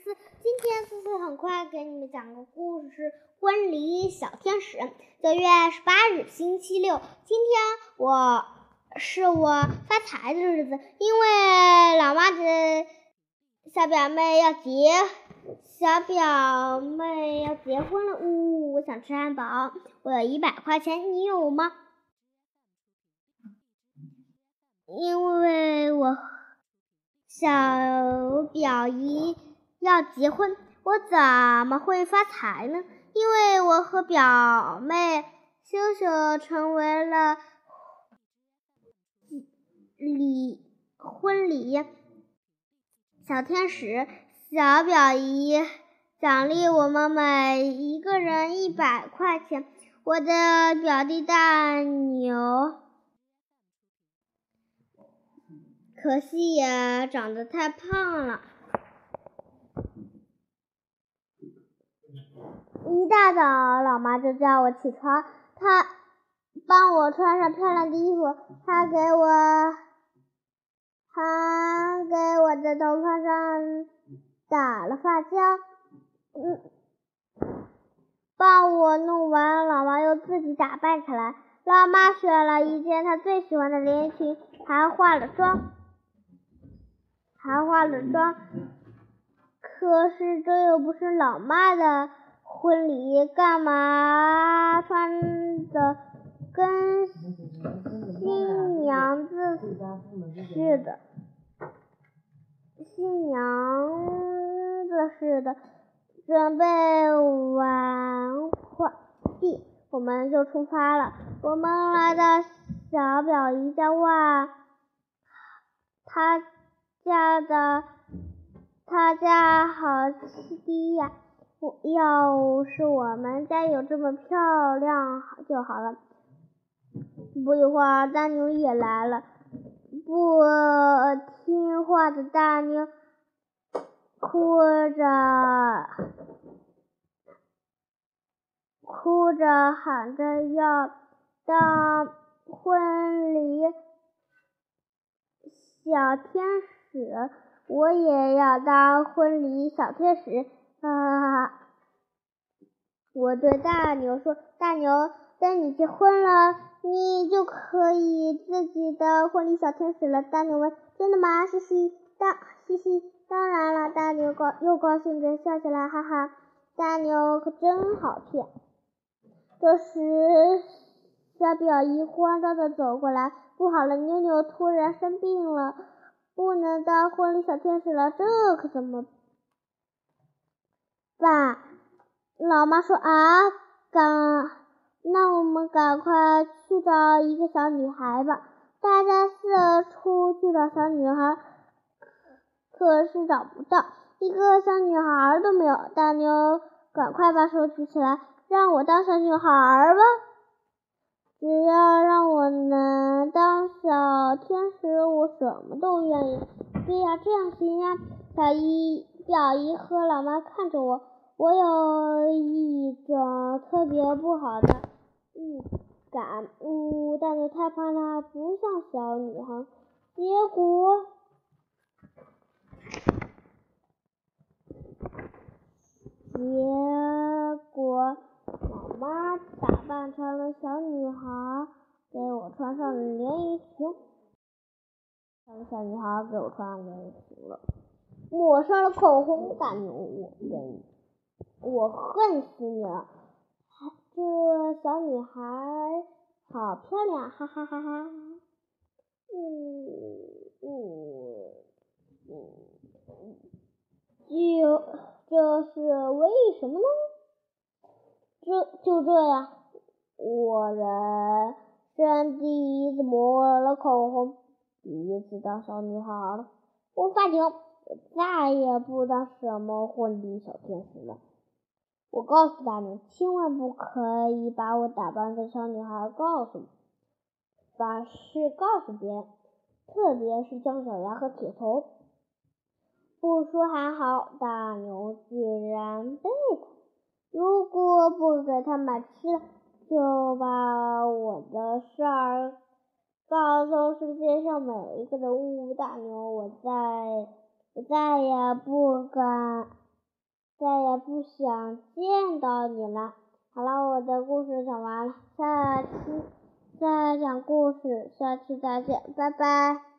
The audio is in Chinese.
思。今天思思很快给你们讲个故事，是《婚礼小天使》。九月十八日，星期六，今天我是我发财的日子，因为老妈的小表妹要结，小表妹要结婚了。呜，我想吃汉堡，我有一百块钱，你有吗？因为我。小表姨要结婚，我怎么会发财呢？因为我和表妹秀秀成为了礼婚礼小天使。小表姨奖励我们每一个人一百块钱。我的表弟大牛。可惜呀，长得太胖了。一大早，老妈就叫我起床，她帮我穿上漂亮的衣服，她给我，还给我的头发上打了发胶。嗯，帮我弄完，老妈又自己打扮起来。老妈选了一件她最喜欢的连衣裙，还化了妆。还化了妆，可是这又不是老妈的婚礼，干嘛穿的跟新娘子似的？新娘子似的，准备完快毕，我们就出发了。我们来到小表姨家哇，她。家的她家好低呀！要是我们家有这么漂亮就好了。不一会儿，大牛也来了。不听话的大牛哭着哭着喊着要当婚礼小天使。使我也要当婚礼小天使，啊！我对大牛说：“大牛，等你结婚了，你就可以自己的婚礼小天使了。”大牛问：“真的吗？”嘻嘻，当嘻嘻，当然了。大牛高又高兴的笑起来，哈哈，大牛可真好骗。这时，小表姨慌张的走过来：“不好了，妞妞突然生病了。”不能当婚礼小天使了，这可怎么？爸老妈说啊，赶，那我们赶快去找一个小女孩吧。大家四处去找小女孩，可是找不到，一个小女孩都没有。大妞，赶快把手举起来，让我当小女孩吧。只要让我能当小天使，我什么都愿意。对呀，这样行呀。小姨、表姨和老妈看着我，我有一种特别不好的预感。呜，但是太胖了，不像小女孩。结果，结果。老妈打扮成了小女孩，给我穿上了连衣裙。小女孩给我穿上连衣裙了，抹上了口红。大牛，我愿意，我恨死你了！这小女孩好漂亮，哈哈哈哈！嗯嗯嗯，就这是为什么呢？就就这样，我人生第一次抹了口红，第一次当小女孩了。我发情，我再也不当什么婚礼小天使了。我告诉大牛，千万不可以把我打扮的小女孩，告诉把事告诉别人，特别是姜小牙和铁头。不说还好，大牛居然背。如果不给他买吃的，就把我的事儿告诉世界上每一个人。呜，大牛，我再，我再也不敢再也不想见到你了。好了，我的故事讲完了，下期再讲故事，下期再见，拜拜。